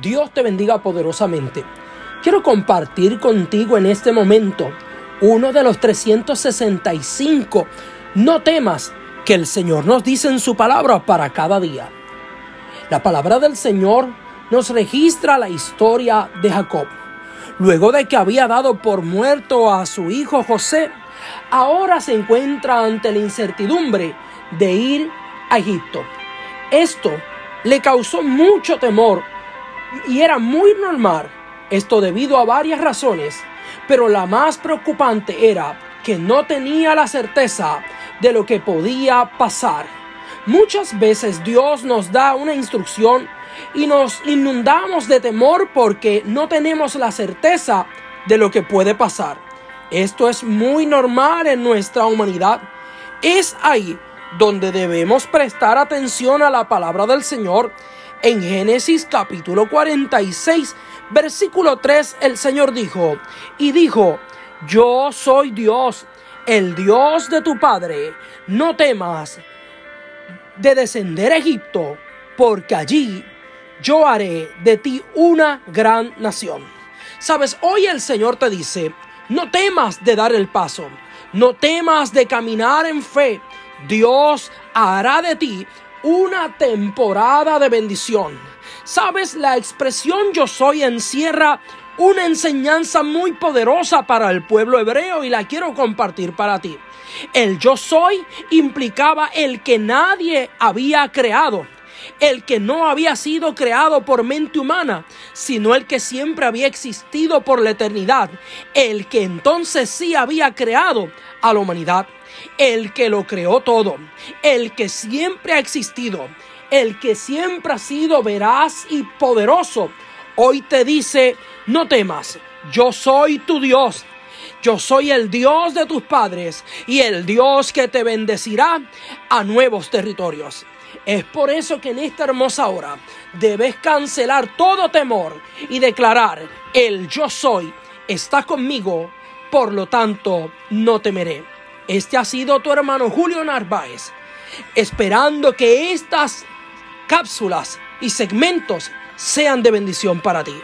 Dios te bendiga poderosamente. Quiero compartir contigo en este momento uno de los 365 no temas que el Señor nos dice en su palabra para cada día. La palabra del Señor nos registra la historia de Jacob. Luego de que había dado por muerto a su hijo José, ahora se encuentra ante la incertidumbre de ir a Egipto. Esto le causó mucho temor y era muy normal, esto debido a varias razones, pero la más preocupante era que no tenía la certeza de lo que podía pasar. Muchas veces Dios nos da una instrucción y nos inundamos de temor porque no tenemos la certeza de lo que puede pasar. Esto es muy normal en nuestra humanidad. Es ahí donde debemos prestar atención a la palabra del Señor. En Génesis capítulo 46, versículo 3, el Señor dijo, y dijo, yo soy Dios, el Dios de tu Padre, no temas de descender a Egipto, porque allí yo haré de ti una gran nación. Sabes, hoy el Señor te dice, no temas de dar el paso, no temas de caminar en fe, Dios hará de ti una temporada de bendición. Sabes, la expresión yo soy encierra una enseñanza muy poderosa para el pueblo hebreo y la quiero compartir para ti. El yo soy implicaba el que nadie había creado el que no había sido creado por mente humana, sino el que siempre había existido por la eternidad, el que entonces sí había creado a la humanidad, el que lo creó todo, el que siempre ha existido, el que siempre ha sido veraz y poderoso, hoy te dice, no temas, yo soy tu Dios. Yo soy el Dios de tus padres y el Dios que te bendecirá a nuevos territorios. Es por eso que en esta hermosa hora debes cancelar todo temor y declarar, el yo soy está conmigo, por lo tanto no temeré. Este ha sido tu hermano Julio Narváez, esperando que estas cápsulas y segmentos sean de bendición para ti.